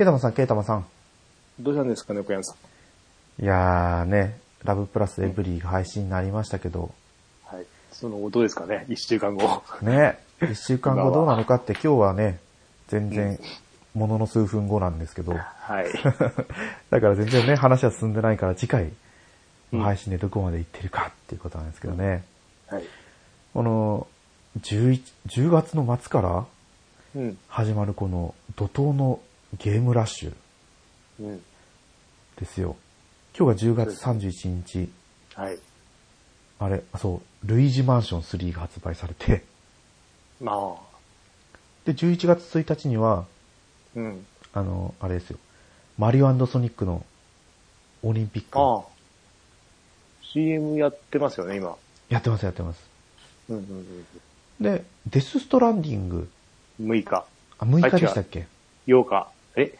ケイタマさん、ケイタマさん。どうしたんですかね、小山さん。いやーね、ラブプラスエブリーが配信になりましたけど、はい。その後どうですかね、一週間後。ね、一週間後どうなのかって今日はね、全然、ものの数分後なんですけど、はい。だから全然ね、話は進んでないから次回の配信でどこまで行ってるかっていうことなんですけどね。はい。この、11 10月の末からうん。始まるこの怒涛のゲームラッシュうん。ですよ。今日が10月31日、はい。あれ、そう、ルイージマンション3が発売されて、まあ。で、11月1日には、うん。あの、あれですよ、マリオソニックのオリンピックああ。CM やってますよね、今。やってますやってます。うんうんうん。で、デスストランディング、6日。あ、6日でしたっけ？8日。え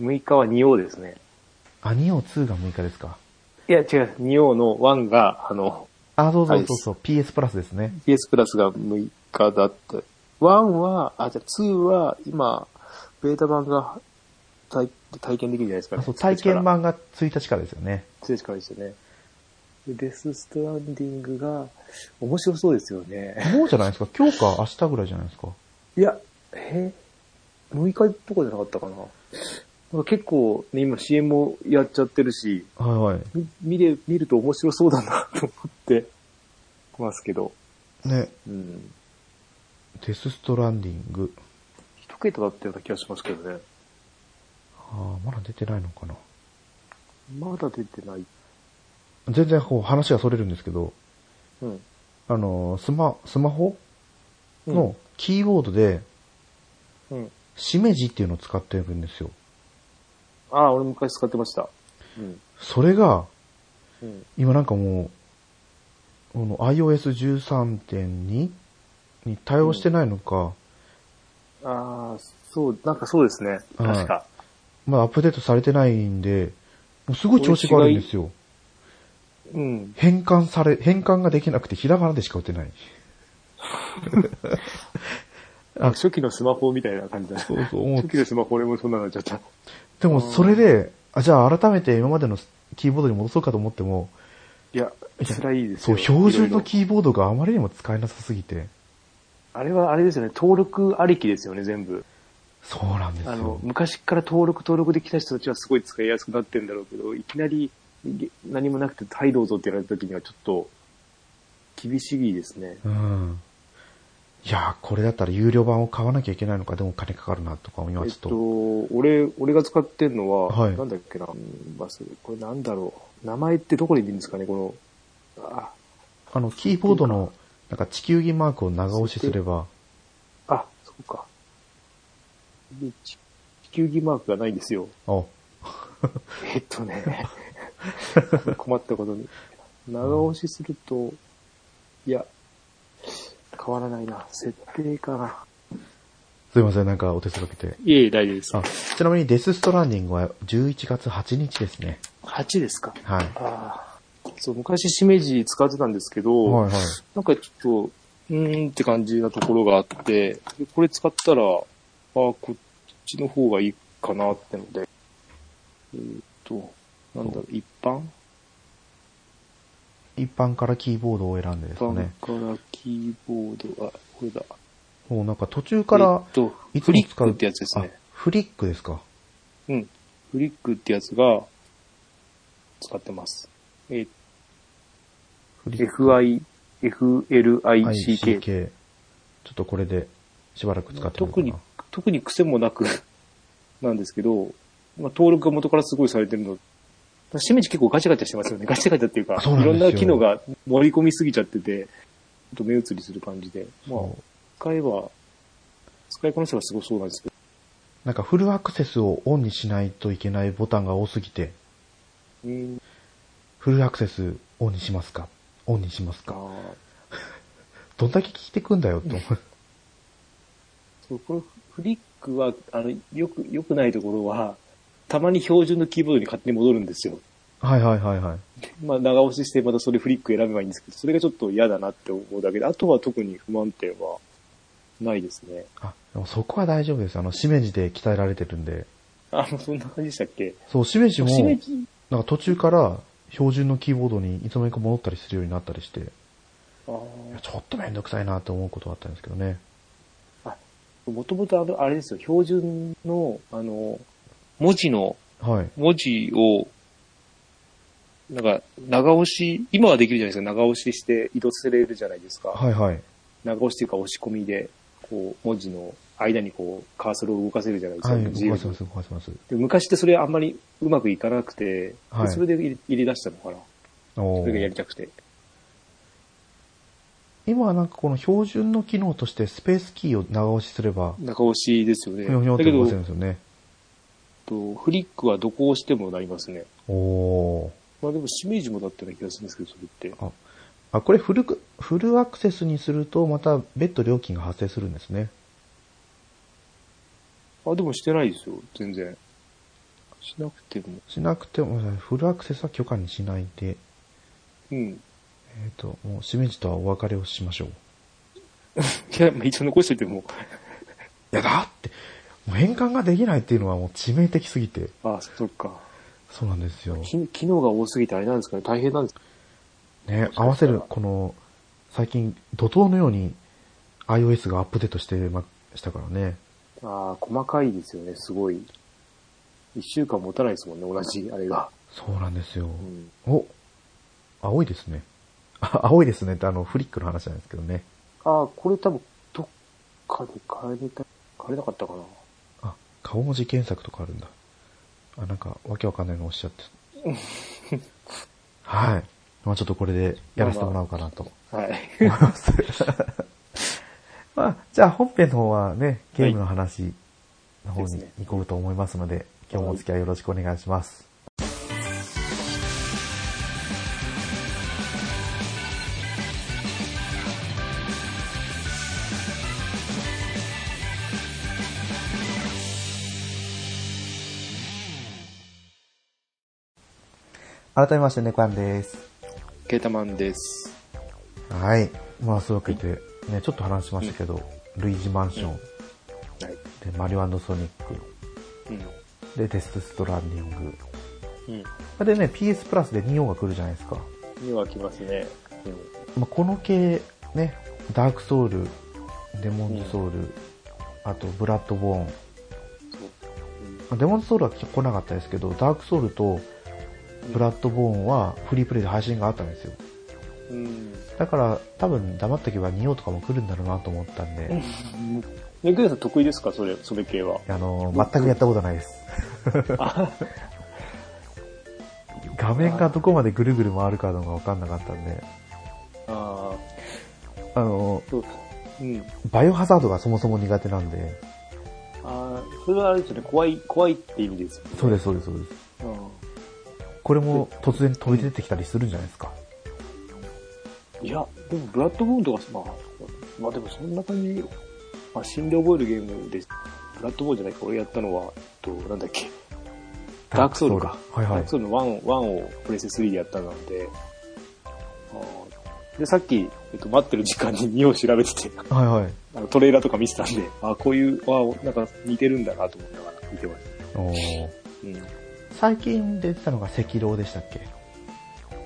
?6 日は2王ですね。アニオ2が6日ですか。いや、違う。2王の1が、あの、あ、そうそうそうそう、PS プラスですね。PS プラスが6日だった。1は、あ、じゃあ2は、今、ベータ版が体体験できるじゃないですか、あ、そう、体験版が1日からですよね。1日からですよね。でデスストランディングが、面白そうですよね。もうじゃないですか今日か明日ぐらいじゃないですかいや、え6日とかじゃなかったかな。なんか結構ね、今 CM もやっちゃってるし、はいはみ見れ、見ると面白そうだなと思ってますけど。い。ね、うん。デスストランディング。一桁だったような気がしますけどね。ああ、まだ出てないのかな。まだ出てない。全然こう話がそれるんですけど、うん。あの、スマ、スマホうんのキーボードで、うん。しめじっていうのを使ってるんですよ。ああ、俺昔使ってました。うん。それが、うん。今なんかもう、この iOS13.2 に対応してないのか、ああ、そう、なんかそうですね。確か。まだアップデートされてないんで、もうすごい調子が悪いんですよ。うん。変換され、変換ができなくてひらがなでしか打てない。あ初期のスマホみたいな感じだね。そうそう初期のスマホ俺もそんなのになっちゃった。でもそれで、あ、じゃあ改めて今までのキーボードに戻そうかと思っても、いや、辛いですそう、よ。標準のキーボードがあまりにも使えなさすぎて。あれはあれですよね、登録ありきですよね、全部。そうなんですあのよ、。昔から登録登録できた人たちはすごい使いやすくなってるんだろうけど、いきなりげ何もなくて、はいどうぞって言われた時にはちょっと、厳しいですね。うん。いやー、これだったら有料版を買わなきゃいけないのか、でも金かかるなとか今えっちょっと。と、俺、俺が使ってんのは、はいなんだっけな、うんバス、これなんだろう。名前ってどこにいるんですかね、この、あ、あの、キーボードの、なんか地球儀マークを長押しすれば、あ、そうか。で地地球儀マークがないんですよ。あ、えっとね、困ったことに。長押しすると、いや、変わらないな。設定かな。すいません、なんかお手数かけて。いえいえ、大丈夫ですあ。、ちなみにデスストランディングは11月8日ですね。8ですか。はい。ああ。そう、昔しめじ使ってたんですけど、はいはい。なんかちょっと、うーんって感じなところがあって、でこれ使ったら、ああ、こっちの方がいいかなってので、えーっと、なんだろう、一般？一般からキーボードを選んでで一般すね。からキーボード、あ、これだ。もうなんか途中からえっ、と、いつフも使う。リックってやつですね。あフリックですか。うん。フリックってやつが、使ってます。えフリック。FI、FLICK。ICK。ちょっとこれでしばらく使ってみ特に、特に癖もなくなんですけど、まあ、登録が元からすごいされてるの。しめじ結構ガチャガチャしてますよね。ガチャガチャっていうか、いろんな機能が盛り込みすぎちゃってて、ちょっと目移りする感じで。まあ使えば、使いこなせばすごそうなんですけど。なんかフルアクセスをオンにしないといけないボタンが多すぎて、うん、フルアクセスオンにしますか？オンにしますあかー どんだけ聞いてくんだよと思う。そう、これ、フリックは、あの、よく、良くないところは、たまに標準のキーボードに勝手に戻るんですよ。はいはいはいはい。まあ、長押ししてまたそれフリック選べばいいんですけど、それがちょっと嫌だなって思うだけで、あとは特に不満点はないですね。あ、でもそこは大丈夫です。あの、しめじで鍛えられてるんで。あ、もうそんな感じでしたっけ？そう、しめじも、なんか途中から標準のキーボードにいつの間にか戻ったりするようになったりして、いあやちょっとめんどくさいなと思うことはあったんですけどね。あ。もともとあの、あれですよ、標準の、あの、文字の、はい。文字を、なんか、長押し、今はできるじゃないですか、長押しして移動させれるじゃないですか。はいはい。長押しというか押し込みで、こう、文字の間にこう、カーソルを動かせるじゃないですか。はい、動かせます、動かせます。で昔ってそれあんまりうまくいかなくて、ではいそれで入れ出したのかな。おそれがやーりたくて。今はなんかこの標準の機能としてスペースキーを長押しすれば、長押しですよね。ひょひょっだけどて動かせるん、ですよね。とフリックはどこを押してもなりますね。おー。まあでも、シメージもだったような気がするんですけど、それって。あ、あ、これフルク、フルアクセスにするとまた別途料金が発生するんですね。あ、でもしてないですよ、全然。しなくても。しなくても、フルアクセスは許可にしないで、うん。えっ、と、もう、しめじとはお別れをしましょう。いや、まあ一応残しといても、いや、だって、もう変換ができないっていうのはもう致命的すぎて。あ、そっか。そうなんですよ。き機能が多すぎてあれなんですかね、大変なんですかね、合わせる、この、最近、怒涛のように iOS がアップデートしてましたからね。ああ、細かいですよね、すごい。一週間持たないですもんね、同じ、あれが。そうなんですよ。うん。お青いですね。あ 青いですねってあの、フリックの話なんですけどね。ああ、これ多分、どっかで変えれた、変えれなかったかな。あ、顔文字検索とかあるんだ。あ、なんか、わけわかんないのおっしゃって。はい。まあちょっとこれでやらせてもらおうかなとはい。思います。まあ、じゃあ本編の方はね、ゲームの話の方に行こうと思いますので、今日もお付き合いよろしくお願いします。改めまして、猫やんです。ケータマンです。はい。まあ、そういうわけで、ね、ちょっと話しましたけど、ルイージマンション、はい。で、マリオソニック、うん。で、デスストランディング。うん。でね、PS プラスで2音が来るじゃないですか。には来ますね。うん。まあ、この系、ね、ダークソウル、デモンズソウル、あと、ブラッドボーン。デモンズソウルは来なかったですけど、ダークソウルとブラッドボーンはフリープレイで配信があったんですよ。うん。うん。だから、多分黙っとけば2音とかも来るんだろうなと思ったんで、ね、グレさん得意ですか？それ、それ系は。あの、全くやったことないです。あ、画面がどこまでぐるぐる回るかのが分かんなかったんで、ああの、ーそう。うん。バイオハザードがそもそも苦手なんで、あーそれはあれですよね、怖い、怖いって意味ですよね。そうです、そうです、そうです。うん。これも突然飛び出てきたりするんじゃないですか？いや、でもブラッドボーンとか、まあ、まあでもそんな感じ、まあ、死んで覚えるゲームで、ブラッドボーンじゃないか、俺やったのは、えっと、なんだっけ、ダークソウルか。はいはいダーク。ソウルの1、1をプレステ3でやったのなんで、で、さっき、えっと、待ってる時間に2を調べてて、はいはい。あのトレーラーとか見てたんで、あこういう、あなんか似てるんだなと思いながら見てました。おーうん。最近出てたのが赤狼でしたっけ？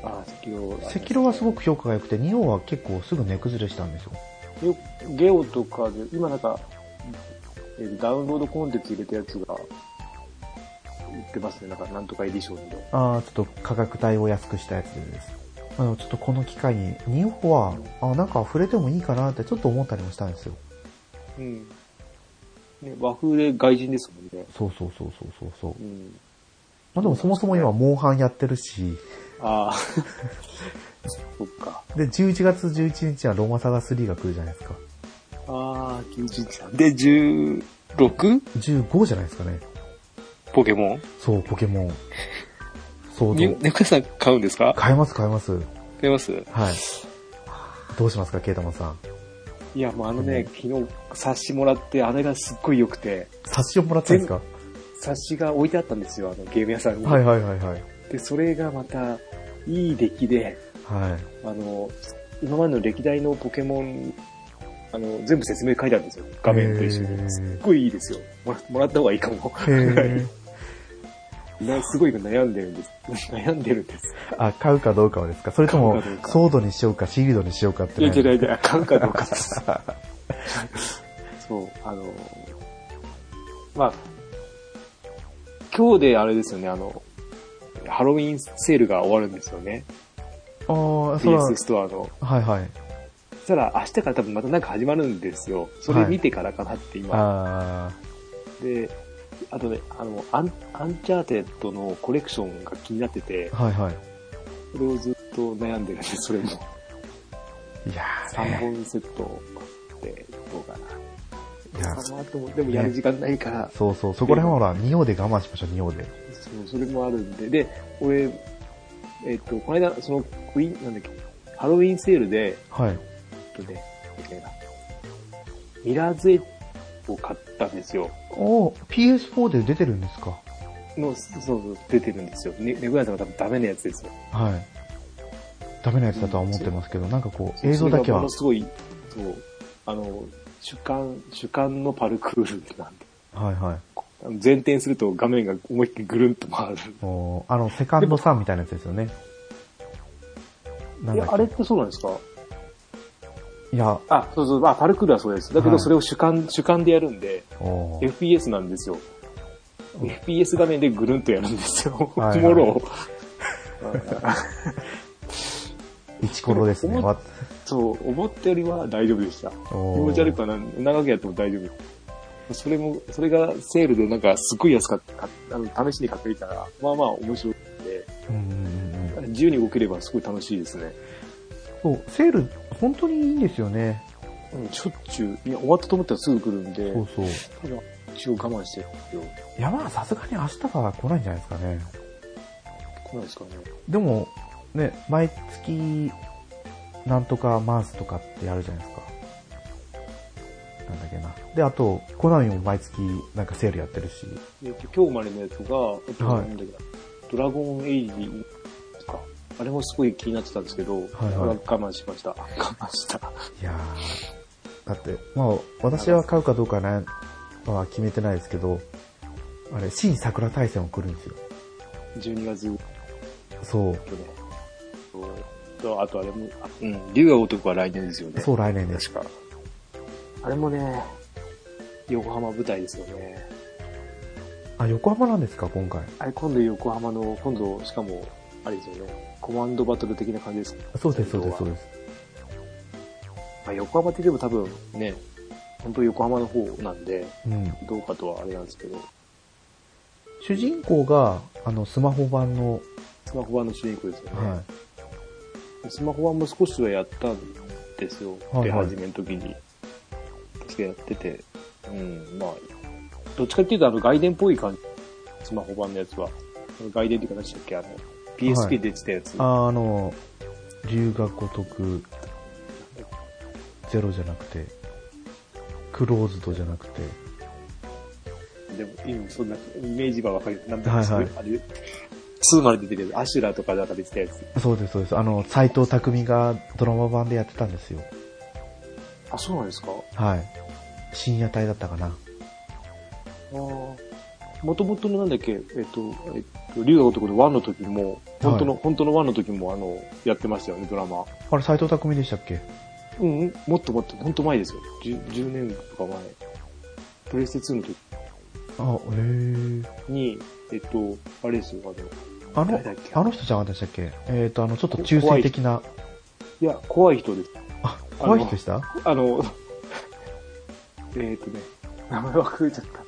あー、先ほど。赤狼はすごく評価が良くて、ニオは結構すぐ値崩れしたんですよ。よゲオとかで、今なんか、えーダウンロードコンテンツ入れたやつが、売ってますね。なんか、なんとかエディションで。ああ、ちょっと価格帯を安くしたやつです。あの、ちょっとこの機会に、ニオは、あなんか触れてもいいかなってちょっと思ったりもしたんですよ。うん。ね、和風で外人ですもんね。そうそうそうそうそうそう。うん。まあでもそもそも今、モンハンやってるし、ああ。そっか。で、11月11日はロマサガ3が来るじゃないですか。ああ、11で、16? 15じゃないですかね。ポケモン？そう、ポケモン。ソね、ード。猫屋さん買うんですか？買えます、買えます。はい。買います？どうしますか、ケイタマンさん。いや、もうあのね、昨日冊子もらって、あれがすっごい良くて、冊子をもらったんですか？冊子が置いてあったんですよ、あのゲーム屋さんに。はいはいはいはい。で、それがまた、いい出来で、はい。あの、今までの歴代のポケモン、あの、全部説明書いてあるんですよ。画面と一緒に。すっごいいいですよ。もらもらった方がいいかも。な すごい今悩んでるんです。悩んでるんです。あ、買うかどうかはですか？それともソードにしようか、シールドにしようかっていや、ね違う違う、買うかどうかです。そう、あの、まあ、今日であれですよね、あの、ハロウィンセールが終わるんですよね。ああ、それは PS、ストアの。はいはい。そしたら明日から多分またなんか始まるんですよ。それ見てからかなって今。あで、あとね、あの、アン、アンチャーテッドのコレクションが気になっててあ、、はいはい。それをずっと悩んでるんで、それも。いやー3ね。本セットでどうかな。いやかなと思って、でもやる時間ないから、そうそう、そこら辺はほら、で我慢しましょう、仁王で。そう、それもあるんで。で、俺、えっ、と、この間、その、クイーン、なんだっけ、ハロウィンセールで、はい。えっとね、ミラーズエッジを買ったんですよ。おー PS4 で出てるんですか？の、そうそう、出てるんですよ。ね、ネグライさんが多分ダメなやつですよ。はい。ダメなやつだとは思ってますけど、なんかこう、映像だけはもの、すごい、そう、あの、主観、主観のパルクールなんで。はいはい。前転すると画面が思いっきりぐるんと回る。おーあの、セカンドさんみたいなやつですよね。いや、あれってそうなんですか？いや、あ、そうそう、あ、パルクールはそうです。だけはいどそれを主観、主観でやるんで、FPS なんですよ。FPS 画面でぐるんとやるんですよ。はいはいもろ。イチコロですね。そう、思ったよりは大丈夫でした。気持ち悪くはな長くやっても大丈夫。それも、それがセールでなんかすごい安かった、かあの試しに買ってみたら、まあまあ面白くて。自由に動ければすごい楽しいですね。そう、セール、本当にいいんですよね。うん、しょっちゅう、いや、終わったと思ったらすぐ来るんで、そうそう。ただ、一応我慢してるんですよ。いや、まあ、さすがに明日は来ないんじゃないですかね。来ないですかね。でも、ね、毎月、なんとかマンスとかってやるじゃないですか。なんだっけな。で、あと、コナミも毎月なんかセールやってるし。えっと、今日までのやつが、あとはいドラゴンエイジとか、あれもすごい気になってたんですけど、はいはい我慢しました。我慢した。いやー、だって、まあ、私は買うかどうかね、は決めてないですけど、あれ、新桜大戦も来るんですよ。12月そう。とね。そうと、あとあれも、あうん、竜が如くは来年ですよね。そう、来年です。確か。あれもね、横浜舞台ですよね。あ、横浜なんですか、今回。あれ今度横浜の、今度、しかも、あれですよね。コマンドバトル的な感じですかそうです、そうです、そうす。です。まあ、横浜って言っても多分ね、本当横浜の方なんで、うん。どうかとはあれなんですけど、主人公が、あの、スマホ版の、スマホ版の主人公ですよね。はスマホ版も少しはやったんですよ。出始めの時に。確かやってて。うん、まあ、どっちかっていうとあの外伝っぽい感じ。スマホ版のやつは。外伝っていうか何でしたっけ？あの、は PSP いで出てたやつ。い。あ、あの、龍が如く、ゼロじゃなくて、クローズドじゃなくて、でも、今そんなイメージはわかる。なんだはいはいあれ、2まで出てるアシュラとかなんか出てたやつ。そうです、そうです。あの、斎藤匠がドラマ版でやってたんですよ。あ、そうなんですか？はい。深夜帯だったかな。ああ。もともとのなんだっけ、えっと、えっと、竜が如くの1の時も、本当の、本当の1の時もあの、やってましたよね、ドラマ。あれ、斎藤匠でしたっけ？うん、うんもっともっと、本当前ですよ。10, 10年とか前。プレステ2の時あ、へえ。に、えっと、あれですよ、あの、あの人じゃなかったでしたっけ？えっ、と、あの、ちょっと中性的な、いや、怖い人です。あ、怖い人でした？あの、えっとね、名前忘れちゃった。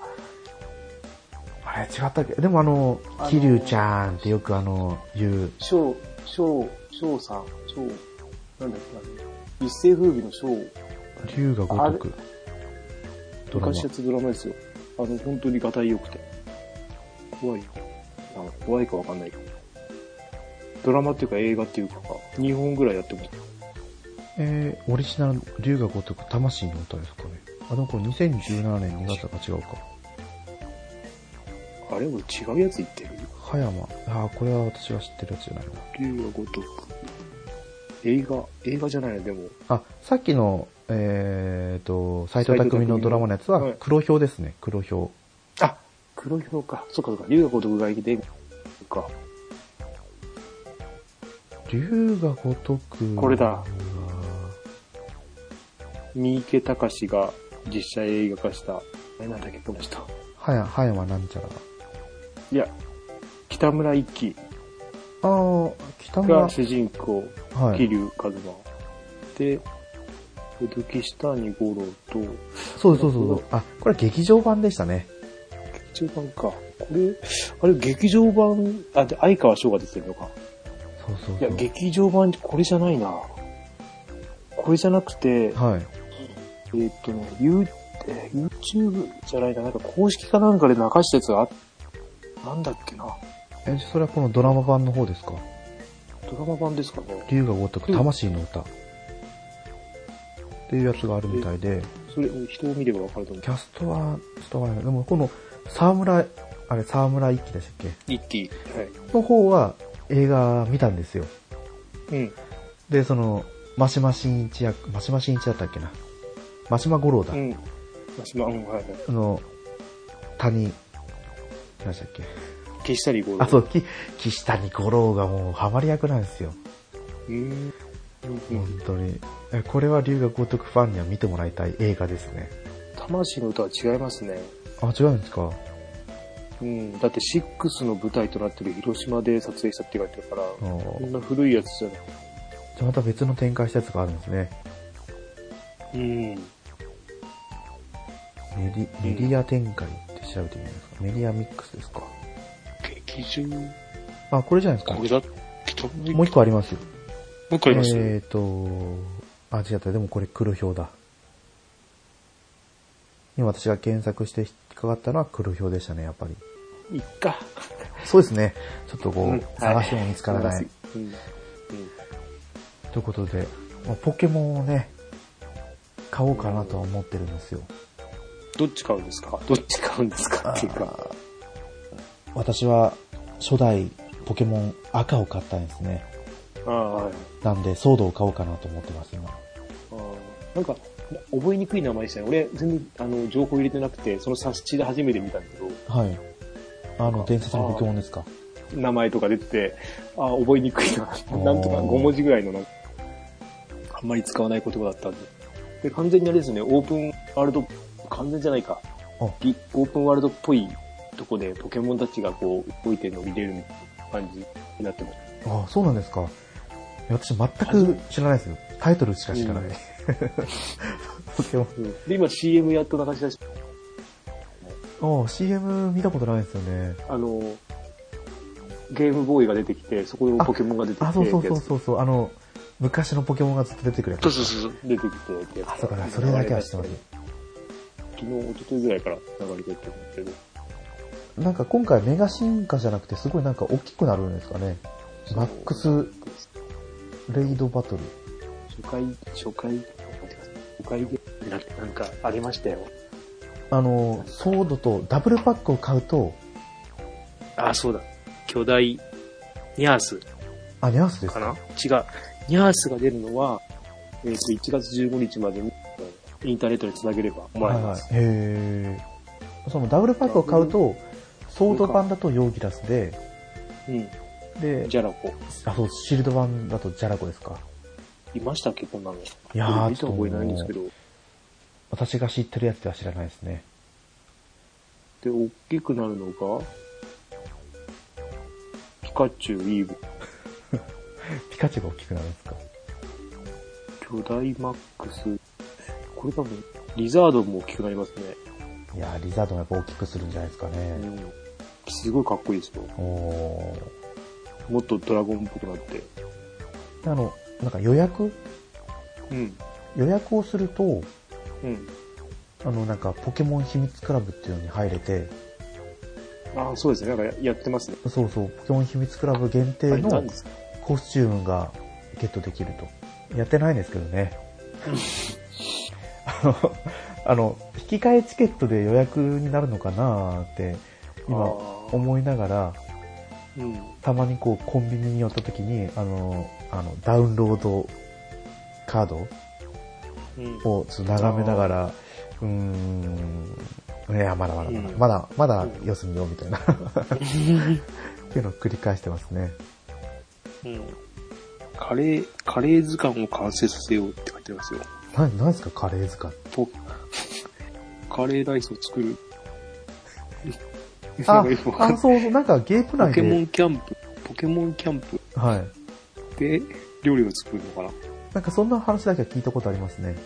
あれ、違ったっけ？でもあの桐生ちゃんってよくあの、言う、翔、翔、翔さん、翔、なんだっけ、一世風靡の翔、龍が如く。昔。やつドラマですよ。あの、本当にガタイ良くて。怖い。あ怖いかわかんないけど。ドラマっていうか映画っていうか、2本ぐらいやってます。えー、オリジナル、龍が如く、魂の歌ですかね。あ、でもこれ2017年2月が違うか。あれ俺違うやつ言ってる？葉山。あー、これは私が知ってるやつじゃないな。竜が如く。映画、映画じゃないの、でも。あ、さっきの、えーと、斎藤匠のドラマのやつははい黒表ですね、黒表。あ、黒ひょうか。そっかそっか。竜が如くがいて、か。竜が如く。これだ。三池隆が実写映画化した、え、なんだっけ、この人。はや、はやまなんちゃらだ。いや、北村一輝ああ、北村。が主人公、はい。桐生一馬。で、木下に五郎と、そうそうそうそう。あ、これ劇場版でしたね。劇場版か。これ、あれ、劇場版、あ、で、相川翔が出てるのか。そうそういや、そう。劇場版、これじゃないな。これじゃなくて、はい。えーっとね、ユーえー YouTube じゃないな、なんか公式かなんかで流したやつがあなんだっけな。え、それはこのドラマ版の方ですか？ドラマ版ですかね。竜が如く魂の歌。っていうやつがあるみたいで、それ、人を見ればわかると思うキ。ャストは、ちょっとわからない。でも、この、沢村、あれ、沢村一樹でしたっけ？一気。はい。の方は映画見たんですよ。うん。で、その、マシマ新一役、マシマ新一だったっけな？マシマ五郎だ。うん。ましま、うん、はいはい。あの、谷、何でしたっけ？消したり五郎。あ、そう、き、岸谷五郎がもうハマり役なんですよ。うーん。うんうん本当に。えこれは龍が如くファンには見てもらいたい映画ですね。魂の歌は違いますね。あ、違うんですか？うん。だって、シックスの舞台となってる広島で撮影したって書いてあるから、あこんな古いやつじゃない。じゃあまた別の展開したやつがあるんですね。うん。メディ、メディア展開って調べてみますか？メディアミックスですか？劇場、あ、これじゃないですかこれだ？もう一個ありますよ。もう一個あります、えーと、あ、違った。でもこれ黒表だ。今私が検索して引っかかったのは黒表でしたね、やっぱり。いっか。そうですね。ちょっとこう、うん探しても見つからない。うん。うん。ということで、まあポケモンをね、買おうかなとは思ってるんですよ。どっち買うんですか？どっち買うんですか？っていうか。私は初代ポケモン赤を買ったんですね。ああ、はい。なんで、ソードを買おうかなと思ってます、今。あーなんか、覚えにくい名前でしたね。俺、全然、あの、情報入れてなくて、その冊子で初めて見たんだけど、はい。あの、伝説のポケモンですか？名前とか出てて、ああ、覚えにくいな。なんとか5文字ぐらいのなんか、あんまり使わない言葉だったんで。で、完全にあれですね、オープンワールド、完全じゃないか。オープンワールドっぽいとこでポケモンたちがこう、動いてるのを見れるみたいな感じになってます。あそうなんですか。私全く知らないですよ。タイトルしか知らない。うんポケモン。で、今 CM やっと流し出しあ CM 見たことないですよね。あの、ゲームボーイが出てきて、そこにポケモンが出てきて、あ、そうそうそうそうそう。あの、昔のポケモンがずっと出てくるやつ。そうそうそう出てきてってやつあ、そうか、それだけは知ってます。昨日、一昨日ぐらいから流れてると思うけど。なんか今回メガ進化じゃなくてすごいなんか大きくなるんですかね。マックスレイドバトル。初回、初回、初回で、ななんかありましたよ。あの、ソードとダブルパックを買うと、あ、そうだ。巨大、ニャースあ、ニャースですか？かな？違う。ニャースが出るのは、えっ、と、1月15日までにインターネットにつなげればもらえます。はいはい、へーそのダブルパックを買うと、ソード版だとヨーギラスで、うん。で、ジャラコ。あ、そう、シールド版だとジャラコですか。いましたっけこんなの。いいやー見た覚えないんですけど。私が知ってるやつでは知らないですね。で、大きくなるのが、ピカチュウ、イーブ、ピカチュウが大きくなるんですか。巨大マックス。これ多分、リザードも大きくなりますね。いやーリザードもやっぱ大きくするんじゃないですかね。うん。すごいかっこいいですよ。もっとドラゴンっぽくなって。あの、なんか予約？うん。予約をすると、うん。あの、なんかポケモン秘密クラブっていうのに入れて、ああ、そうですね。なんかやってますね。そうそう、ポケモン秘密クラブ限定のコスチュームがゲットできると。やってないんですけどね。あの、あの、引き換えチケットで予約になるのかなーって、今思いながら、うん。たまにこうコンビニに寄った時に、あの、あの、ダウンロードカードうん。をちょっと眺めながら、うーん、いや、まだまだまだ、うんまだ、まだ様子見ようみたいな っていうのを繰り返してますね。うん。カレー、カレー図鑑を完成させようって書いてますよ。な、なんですかカレー図鑑。ポ、カレーライスを作る。あなんかよくわ、かんあ、そう、なんかゲーム内ポケモで、ンキャンプ、ポケモンキャンプはい。で料理を作るのかななんかそんな話だけは聞いたことありますね。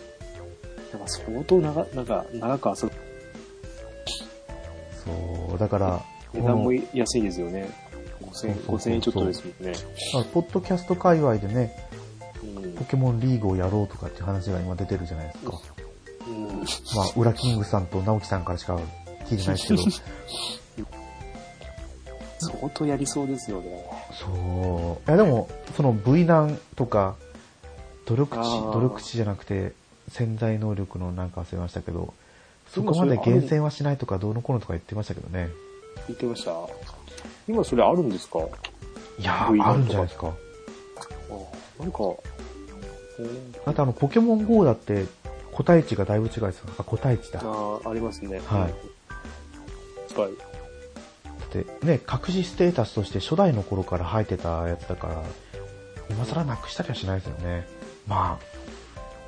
なんか相当長、なんか長く遊ぶ。そう、だから、値段もこ安いですよね。5000そうそうそう5000円ちょっとですもんね。のポッドキャスト界隈でね、うんポケモンリーグをやろうとかっていう話が今出てるじゃないですか。うんまあ、ウラキングさんと直樹さんからしか聞いてないですけど、相当やりそうですよね。そう。いやでも、その V 難とか、努力値、努力値じゃなくて、潜在能力のなんか忘れましたけど、そ今こまで厳選はしないとかどうのこうのとか言ってましたけどね。言ってました今それあるんですか？いやあるんじゃないですか。あなんか、うんあとあの、ポケモン GO だって、個体値がだいぶ違いですよ。あ、個体値だ。だああ、ありますね。はいはい。ね、隠しステータスとして初代の頃から入ってたやつだから、今更なくしたりはしないですよね。ま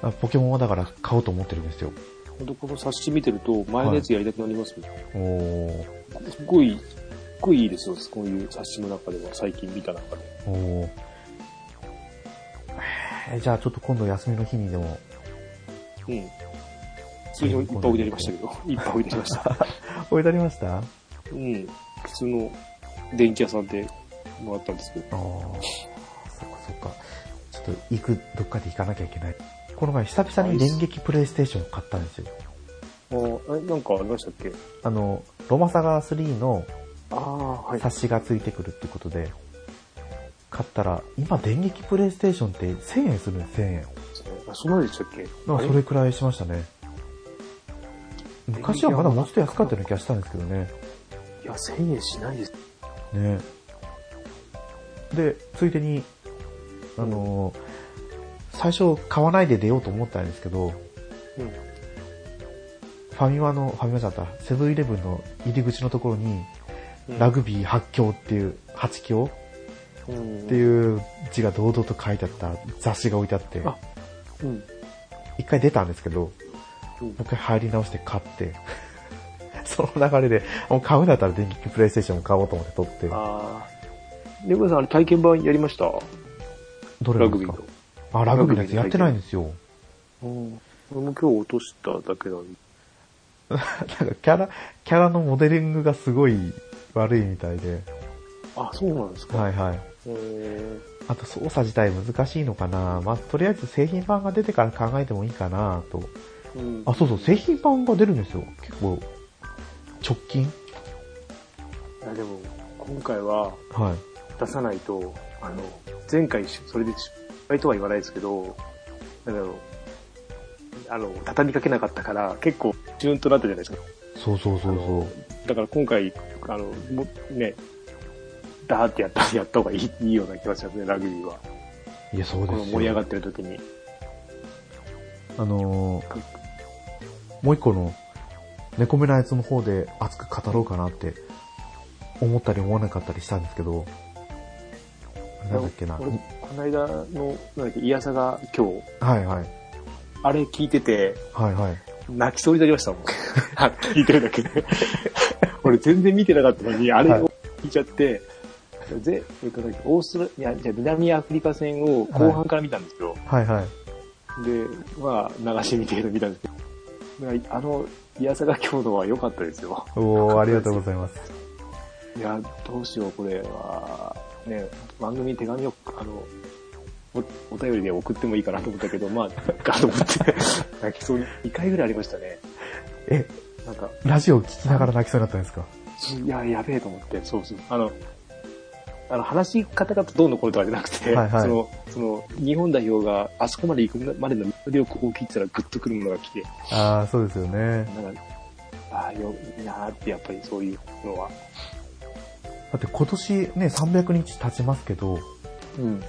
あ、ポケモンはだから買おうと思ってるんですよ。ほんとこの冊子見てると、前のやつやりたくなりますね。おー。すっごい、すっごいいいですよ。こういう冊子の中では、最近見た中で。おーえーじゃあちょっと今度休みの日にでも、うん。普通にいっぱい置いてありましたけど、いっぱい置いてありました。置いてありました？あうん。普通の電気屋さんでもらったんですけど。あー、そっかそっか。ちょっと行く、どっかで行かなきゃいけない。この前久々に電撃プレイステーションを買ったんですよ。あーえ、なんかありましたっけ？あの、ロマサガ3の。冊子がついてくるってことで、買ったら、今電撃プレイステーションって1000円するんです、1000円。あ、そんなでしたっけ？なんかそれくらいしましたね。昔はまだもうちょっと安かったような気がしたんですけどね。いや、1000円しないです。ねで、ついでに、あのー最初買わないで出ようと思ったんですけど、うん。ファミマの、ファミマじゃった、セブンイレブンの入り口のところに、うんラグビー発狂っていう、8強うん。っていう字が堂々と書いてあった雑誌が置いてあって。一回出たんですけど、うんもう一回入り直して買って、その流れで、もう買うんだったら電撃プレイステーションも買おうと思って取って、ああ。レゴさん、あれ体験版やりました？どれラグビーの。あ、ラグビーのやつやってないんですよ。うん。俺も今日落としただけなんで。なんかキャラ、キャラのモデリングがすごい悪いみたいで。あ、そうなんですか？はいはい。えあと操作自体難しいのかなまあ、とりあえず製品版が出てから考えてもいいかなと。ーうん。あ、そうそう、製品版が出るんですよ。結構、直近？いやでも、今回ははい。出さないと、あの、前回しそれで失敗とは言わないですけど、なんだろう、あの、畳みかけなかったから、結構、チューンとなったじゃないですか。そうそうそうそあのだから今回、あの、もね、ダーってやった、やった方がいいいいような気がしますね、ラグビーは。う。いや、そうですこよ。の盛り上がってる時に。あのーもう一個の、猫目のやつの方で熱く語ろうかなって、思ったり思わなかったりしたんですけど、なんだっけな。俺、この間の、なんだっけ、イヤサが今日、はいはい。あれ聞いてて、はいはい。泣きそうになりましたもん。あ聞いてるだけで。俺全然見てなかったのに、あれを聞いちゃって、ぜえっと、オーストラリア、じゃあ南アフリカ戦を後半から見たんですよ。はいはい。で、まあ、流し見て見たんですけど、あの、イヤサが今日のは良かったですよ。おー、ありがとうございます。いや、どうしよう、これは、ね、番組に手紙を、あの、おお便りで送ってもいいかなと思ったけど、まあ、かと思って、泣きそうに、2回ぐらいありましたね。え、なんか、ラジオを聞きながら泣きそうになったんですかいや、やべえと思って、そうそう。あの、あの、話し方がどうのこうのとかじゃなくて、はいはいその、その、日本代表があそこまで行くまでの魅力を聞いてたらグッとくるものが来て、あー、そうですよね。なんか、ああ、よ、いいなーって、やっぱりそういうのは。だって今年ね、300日経ちますけど、うん。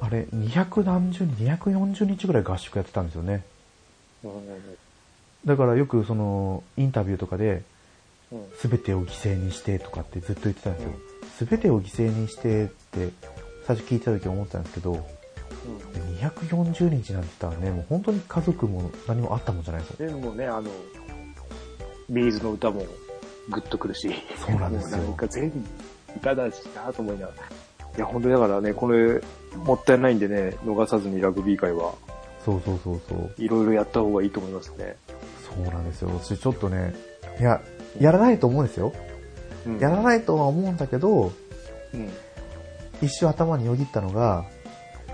あれ、200何十、240日ぐらい合宿やってたんですよね。だからよくその、インタビューとかで、うん。すべてを犠牲にしてとかってずっと言ってたんですよ。全てを犠牲にしてって、最初聞いた時思ったんですけど、240日なんて言ったらね、もう本当に家族も何もあったもんじゃないですよ。でもね、あの、ビーズの歌もグッとくるし。そうなんですよなんか全部歌だしなと思いながら。いや、本当にだからね、これ、もったいないんでね、逃さずにラグビー界は、そうそうそうそう。いろいろやった方がいいと思いますね。そうなんですよ。私ちょっとね、いや、やらないと思うんですよ。うんやらないとは思うんだけど、うん。一瞬頭によぎったのが、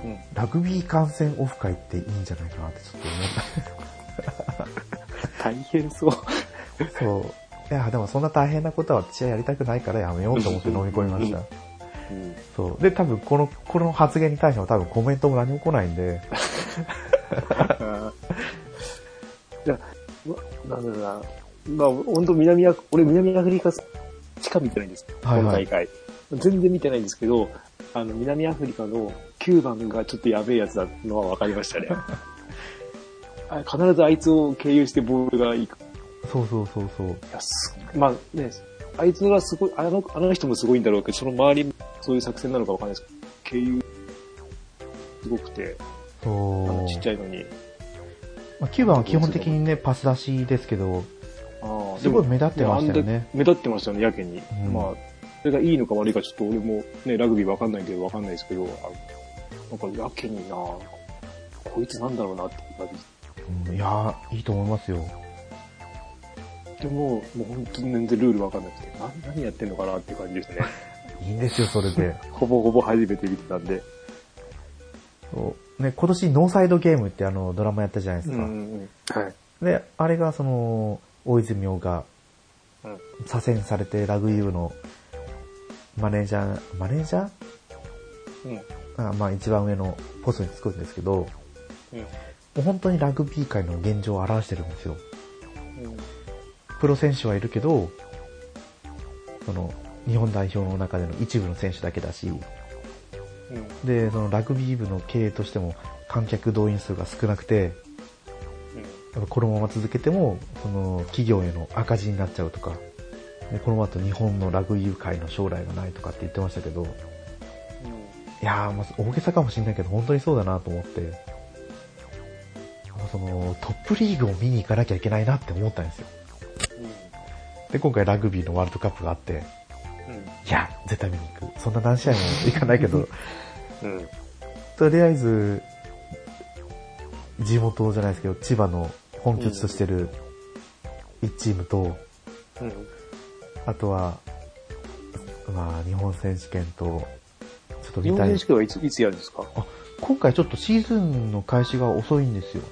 うん。ラグビー観戦オフ会っていいんじゃないかなってちょっと思っ大変そう。た。そう。いや、でもそんな大変なことは私はやりたくないからやめようと思って飲み込みました。うん。そう。で、多分この、この発言に対しては多分コメントも何も来ないんで、じゃあ、ななんだろうな。まあ、本当南アフ、俺南アフリカしか見てないんです。はいはいこの大会。全然見てないんですけど、あの、南アフリカの9番がちょっとやべえやつだのは分かりましたね。あ必ずあいつを経由してボールがいく。そうそうそうそう。いや、す、まあね、あいつがすごい、あの、あの人もすごいんだろうけど、その周りもそういう作戦なのか分かんないですけど、経由、すごくて、あ。のちっちゃいのに。まあ、9番は基本的にね、パス出しですけど、すごい目立ってましたよね目立ってましたね、やけに。うんまあ、それがいいのか悪いかちょっと俺もね、ラグビーわかんないんでわかんないですけど、あなんかやけになこいつなんだろうなって感じ。うん、いやー、いいと思いますよ。でも、もう本当に全然ルールわかんなくて、な何やってんのかなっていう感じですね。いいんですよ、それで。ほぼほぼ初めて見てたんで。そうね、今年ノーサイドゲームってあの、ドラマやったじゃないですか。うん。はい。で、あれがその、大泉洋がうん。左遷されてラグビー部のマネージャー、マネージャうん。まあ一番上のポストにつくんですけど、うん。もう本当にラグビー界の現状を表してるんですよ。うん。プロ選手はいるけど、その、日本代表の中での一部の選手だけだし、うん。で、そのラグビー部の経営としても観客動員数が少なくて、やっぱこのまま続けても、その企業への赤字になっちゃうとか、でこのままだと日本のラグビー界の将来がないとかって言ってましたけど、いやー、まあ、大げさかもしれないけど、本当にそうだなと思って、そのトップリーグを見に行かなきゃいけないなって思ったんですよ。で、今回ラグビーのワールドカップがあって、うん。いや、絶対見に行く。そんな何試合も行かないけど、うん。うん。とりあえず、地元じゃないですけど、千葉の本拠地としてる1チームと、うん。あとは、まあ、日本選手権と、ちょっと見たい日本選手。権はいつ、いつやるんですか？今回ちょっとシーズンの開始が遅いんですよ。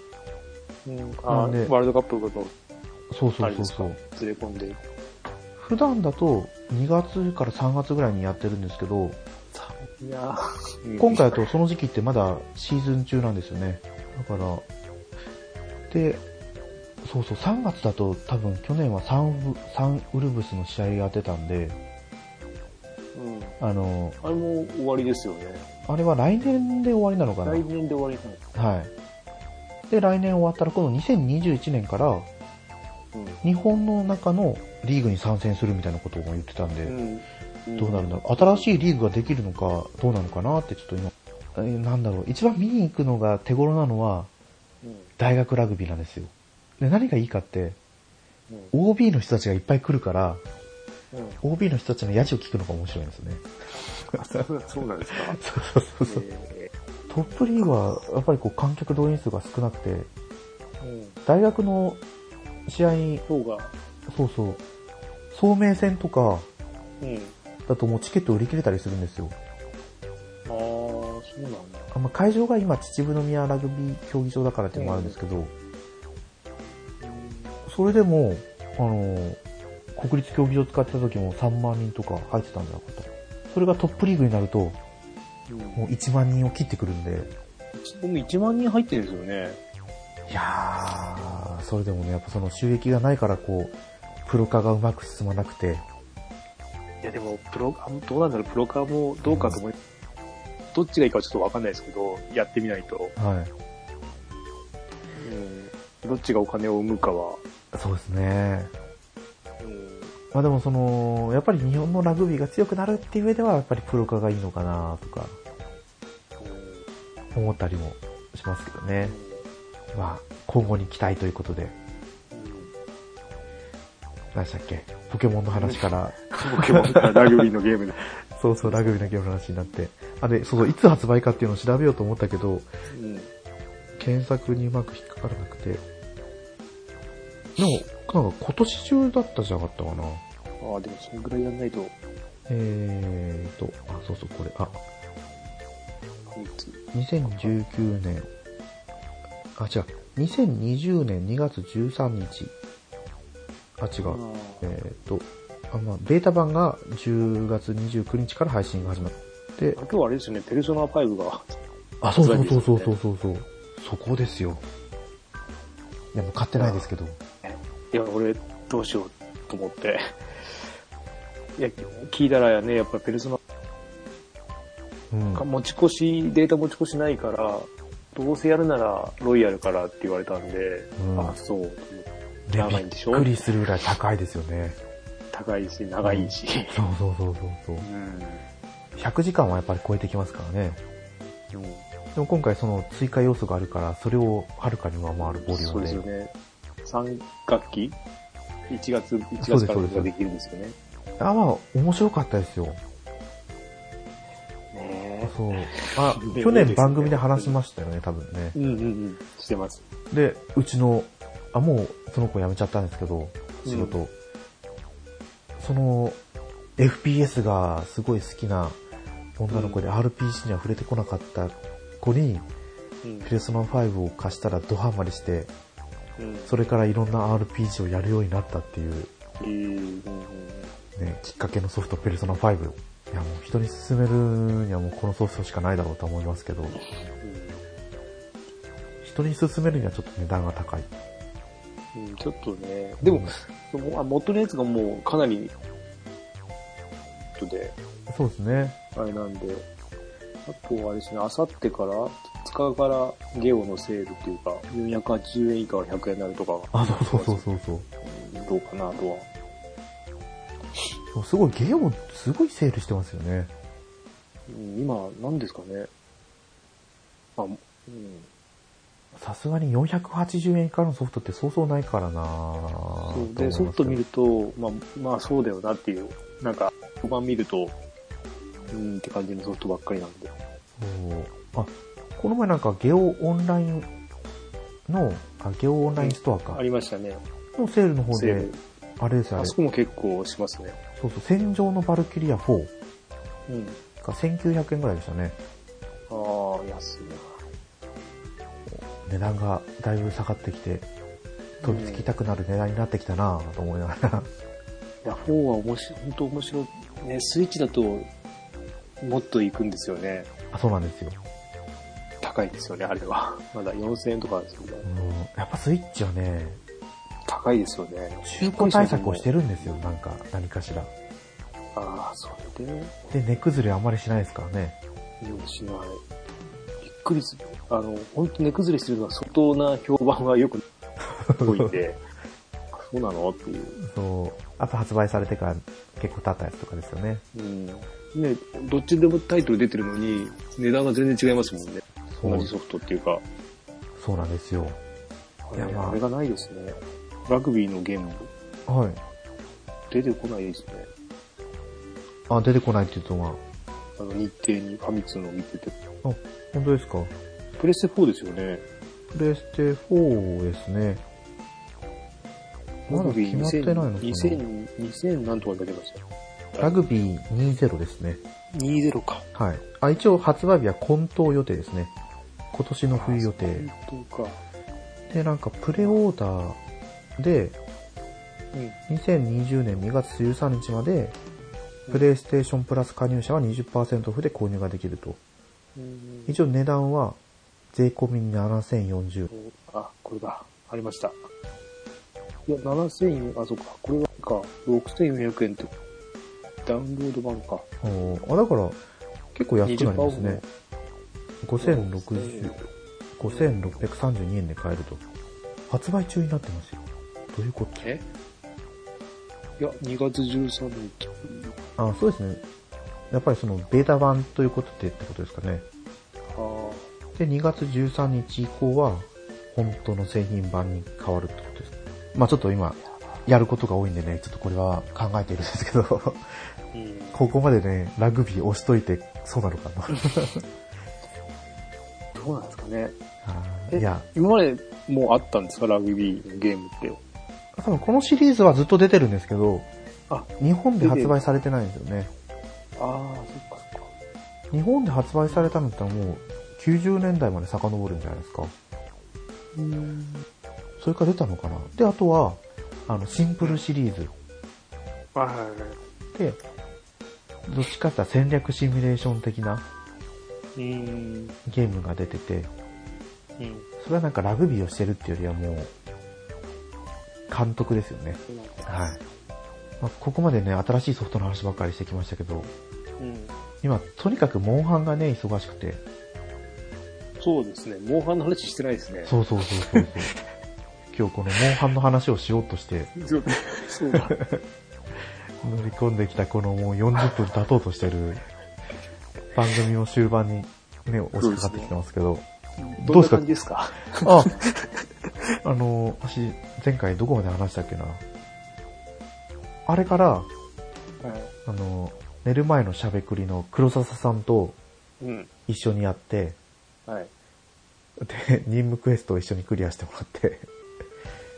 うん。でワールドカップのそうそうそうそう。ずれ込んで。普段だと2月から3月ぐらいにやってるんですけど、いやー今回だとその時期ってまだシーズン中なんですよね。だから、で、そうそう、3月だと多分去年はサンウサンウルブスの試合やってたんで、うん。あの、あれも終わりですよね。あれは来年で終わりなのかな？来年で終わりなんですか？はい。で、来年終わったら今度2021年から日本の中のリーグに参戦するみたいなことを言ってたんで、うん。どうなるんだろう？新しいリーグができるのか、どうなのかなってちょっと今、えーなんだろう。一番見に行くのが手頃なのは、うん。大学ラグビーなんですよ。で、何がいいかって、うん。OB の人たちがいっぱい来るから、うん。OB の人たちのヤジを聞くのが面白いんですね。そうなんですか？そうそうそうそう。えトップリーグは、やっぱりこう観客動員数が少なくて。大学の試合そうそう、聡明戦とかうん。だともうチケット売り切れたりするんですよ。まあ、会場が今秩父宮ラグビー競技場だからっていうのもあるんですけど、それでも、あの、国立競技場使ってた時も3万人とか入ってたんじゃなかった？それがトップリーグになると、うん。もう1万人を切ってくるんで、僕1万人入ってるんですよね。いやー、それでもね、やっぱその収益がないからこう、プロ化がうまく進まなくて、いやでも、プロ、あどうなんだろう、プロ化もどうかと思い、どっちがいいかはちょっとわかんないですけど、やってみないと。はい。うん。どっちがお金を生むかは、そうですね。うん。まあでもその、やっぱり日本のラグビーが強くなるっていう上では、やっぱりプロ化がいいのかなとか、思ったりもしますけどね。まあ、今後に期待ということで、何でしたっけ？ポケモンの話から、ポケモンからラグビーのゲームで。そうそう、ラグビーのゲームの話になって。あ、で、そうそう、いつ発売かっていうのを調べようと思ったけど、うん。検索にうまく引っかからなくて。でも、なんか今年中だったじゃなかったかな。ああ、でもそれぐらいやんないと、えーと、あ、そうそう、これ、あ、いつ2019年、あ、違う、2020年2月13日。あ、違う。えーと、あ、まあ、ベータ版が10月29日から配信が始まって、あ今日あれですよね、ペルソナ5が。あ、そうそうそうそうそうそうそう。そこですよ。いや、もう買ってないですけど。いや、俺、どうしようと思って。いや、聞いたらね、やっぱペルソうん。ナ、持ち越し、データ持ち越しないから、どうせやるならロイヤルからって言われたんで、うんあ、そうと思って。ね、びっ長いんでしょ？くりするぐらい高いですよね。高いし、長いし。そうそうそうそうそうう。ん。100時間はやっぱり超えてきますからね。うんでも今回その追加要素があるから、それをはるかに上回るボリューそうムで。ですよね。3学期 ?1 月、1そうです月からができるんですよね。あ、まあ、面白かったですよ。ねそう。あ、去年番組で話しましたよね、多分ねえ。。うんうんうん。してます。で、うちの、あ、もうその子辞めちゃったんですけど、仕事。その、FPS がすごい好きな女の子で RPG には触れてこなかった子に、うんペルソナ5を貸したらドハマりして、うん。それからいろんな RPG をやるようになったっていう、ね、きっかけのソフトペルソナ5。いやもう人に勧めるにはもうこのソフトしかないだろうと思いますけど、人に勧めるにはちょっと値段が高い。うんうんちょっとね、でも、そのあ元のやつがもうかなり、とで、そうですね。あれなんで、あとあれですね、あさってから、2日からゲオのセールっていうか、480円以下は100円になるとかが、あ、そうそうそうそうそう。うんどうかなとは。すごい、ゲオもすごいセールしてますよね。うん今、何ですかね。あ、うん。さすがに480円以下のソフトってそうそうないからなそうで、ソフト見ると、まあ、まあそうだよなっていう、なんか、5番見ると、うんって感じのソフトばっかりなんで。そうあ、この前なんかゲオオンラインの、あ、ゲオオンラインストアかあ。りましたね。のセールの方で。あれですよ、あれ。あそこも結構しますね。そうそう、戦場のバルキリア4うん。が1900円ぐらいでしたね。ああ、安いな。値段がだいぶ下がってきて、飛びつきたくなる値段になってきたなぁと思いながら。いや、4は面白い、本当面白い。ね、スイッチだと、もっと行くんですよね。あ、そうなんですよ。高いですよね、あれは。まだ4000円とかですよね。うん、やっぱスイッチはね、高いですよね。中古対策をしてるんですよ、なんか、何かしら。ああ、それで、で、値崩れあんまりしないですからね。うん、しない。くりする。あの、本当値崩れしてるのは相当な評判がよく多いんで、あそうなの？っていう。そう。あと発売されてから結構経ったやつとかですよね。うん。ね、どっちでもタイトル出てるのに、値段が全然違いますもんね。同じソフトっていうか。そうなんですよ。あれいやまああれがないですね。ラグビーのゲーム、はい。出てこないですね。あ、出てこないっていうのは、あの、日程にファミ通の見てて。あ、本当ですか？プレステ4ですよね。プレステ4ですね。まだ決まってないのかな？2000、2000何とか出てましたよ。ラグビー20ですね。20か。はい。あ、一応発売日は混沌予定ですね。今年の冬予定。本当か。で、なんかプレオーダーで、うん。2020年2月13日まで、プレイステーションプラス加入者は20%オフで購入ができると。うん一応値段は税込み7040。あ、これだ。ありました。いや、7000、あ、そっか。これはか。6400円って、ダウンロード版か。おーあ、だから結構安くなりますね。オ5060、5632円で買えると。発売中になってますよ。どういうこと？え？いや、2月13日。あ、そうですね。やっぱりそのベータ版ということでってことですかね。あで、2月13日以降は、本当の製品版に変わるってことです。まあちょっと今、やることが多いんでね、ちょっとこれは考えているんですけど、あ。うん。ここまでね、ラグビー押しといて、そうなのかな。どうなんですかね。いや、今までもうあったんですか？ラグビーのゲームって。多分このシリーズはずっと出てるんですけど、あ、日本で発売されてないんですよね。ああ、そっかそっか。日本で発売されたのってもう90年代まで遡るんじゃないですか。うん。それから出たのかな。で、あとは、あの、シンプルシリーズはいはいはい。で、どっちかって戦略シミュレーション的なうん。ゲームが出てて、うん。それはなんかラグビーをしてるっていうよりはもう、監督ですよね。はい。まあ、ここまでね、新しいソフトの話ばっかりしてきましたけど、うん。今、とにかくモンハンがね、忙しくて、そうですね。モンハンの話してないですね。そうそうそうそう。今日このモンハンの話をしようとして、そうだ。乗り込んできたこのもう40分経とうとしてる番組の終盤にね、押しかかってきてますけど、どうですか？ですか？あ、あの、私、前回どこまで話したっけな。あれから、はい。あの、寝る前のしゃべくりの黒笹さんとうん。一緒にやって、はい。で、任務クエストを一緒にクリアしてもらって。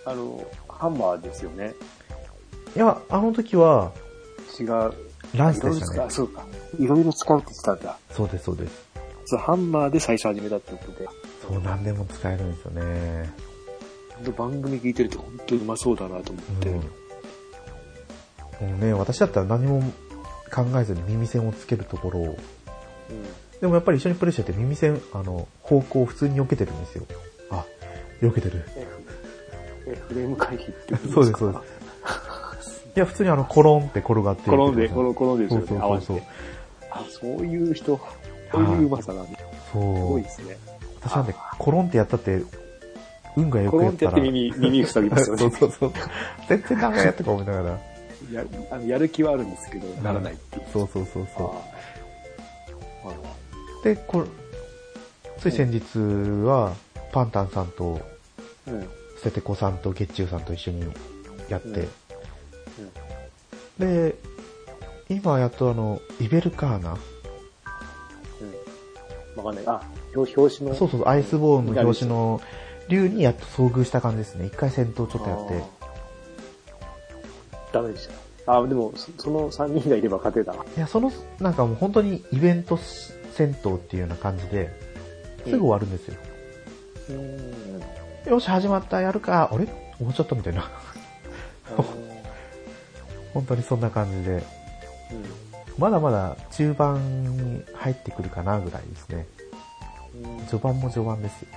あの、ハンマーですよね。いや、あの時は、違う。ランスいろいろ使う、でしたね。そうか。いろいろ使うって言ってたんだ。そうです、そうです。そう、ハンマーで最初始めたってことで。そう、何でも使えるんですよね。ほんと番組聞いてると本当にうまそうだなと思って。うん。もうね、私だったら何も考えずに耳栓をつけるところを、うん。でもやっぱり一緒にプレイしてて耳栓、あの、方向を普通に避けてるんですよ。あ、避けてる。え、えフレーム回避ってことそうですそうです いや、普通にあの、コロンって転がっていく転んで、転ん転んでですよね。そうそうそう。あ、そういう人、そういううまさなんだ。すそうごい。ですね。私なんで、コロンってやったって、運が良くコロンやったら。ってやって耳、耳塞ぎますよね。そうそうそう。全然ダメやとか思いながら。やあのやる気はあるんですけど、ならないっていう。そうそうそうそう。で、これ、つい先日は、パンタンさんと。ステテコさんとゲッチューさんと一緒にやって、うんで、今やっとあの、イベルカーナ、うん。わかんない。あ、表表紙の。そうそう、アイスボーンの表紙の竜にやっと遭遇した感じですね。一回戦闘ちょっとやって。ダメでした。あ、でも、そその3人がいれば勝てたな。いや、その、なんかもう本当にイベント戦闘っていうような感じで、すぐ終わるんですよ。うん。よし、始まった、やるか。あれ？終わっちゃったみたいな。本当にそんな感じで。まだまだ中盤に入ってくるかなぐらいですね。うん。序盤も序盤ですよ。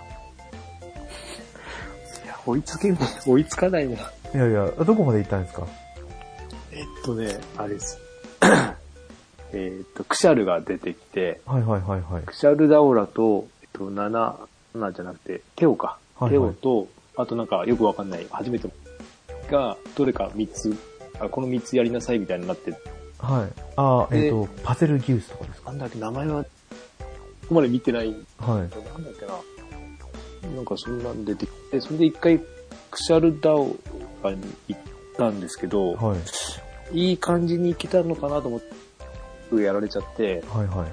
いや、追いつけん、追いつかないな。いやいや、どこまで行ったんですか？えっとね、あれです。えっと、クシャルが出てきて、はいはいはいはい。クシャルダオラと、えっと、ナナじゃなくて、テオか。はいはいテオと、あとなんかよくわかんない、初めてが、どれか3つ、あこの3つやりなさいみたいになって、はい。あー、えっ、でと、パセルギウスとかですか？なんだっけ、名前は、ここまで見てない、はい。なんだっけな。なんかそんなん出てきて、それで一回、クシャルダオラに行ったんですけど、はい。いい感じにいけたのかなと思って、やられちゃって、はいは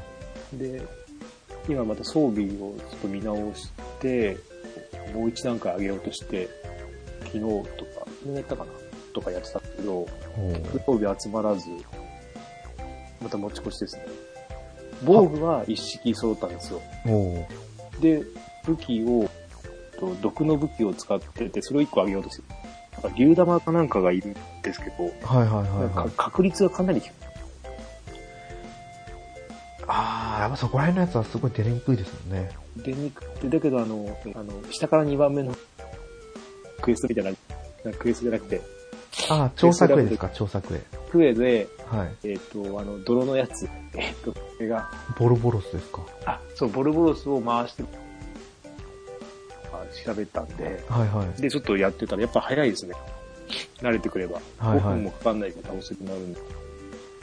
い。で、今また装備をちょっと見直して、もう一段階上げようとして、昨日とか、昨日やったかな？とかやってたけど、おー装備集まらず、また持ち越しですね。防具は一式揃ったんですよ。おーで、武器を、と毒の武器を使ってて、それを一個上げようとしてる。なんか竜玉かなんかがいるんですけど、はいはいはいはい。確率がかなり低い。あー、やっぱそこら辺のやつはすごい出にくいですもんね。出にくくて、だけどあの、あの、下から2番目のクエストみたいな、クエストじゃなくて、あー、調作絵ですか、調作絵。クエで、はい。えっ、と、あの、泥のやつ、えっ、と、これが、ボルボロスですか？あ、そう、ボルボロスを回して、あ調べたんで、はいはい。で、ちょっとやってたら、やっぱ早いですね。慣れてくれば、はいはい5分もかかんないから倒せなるんで。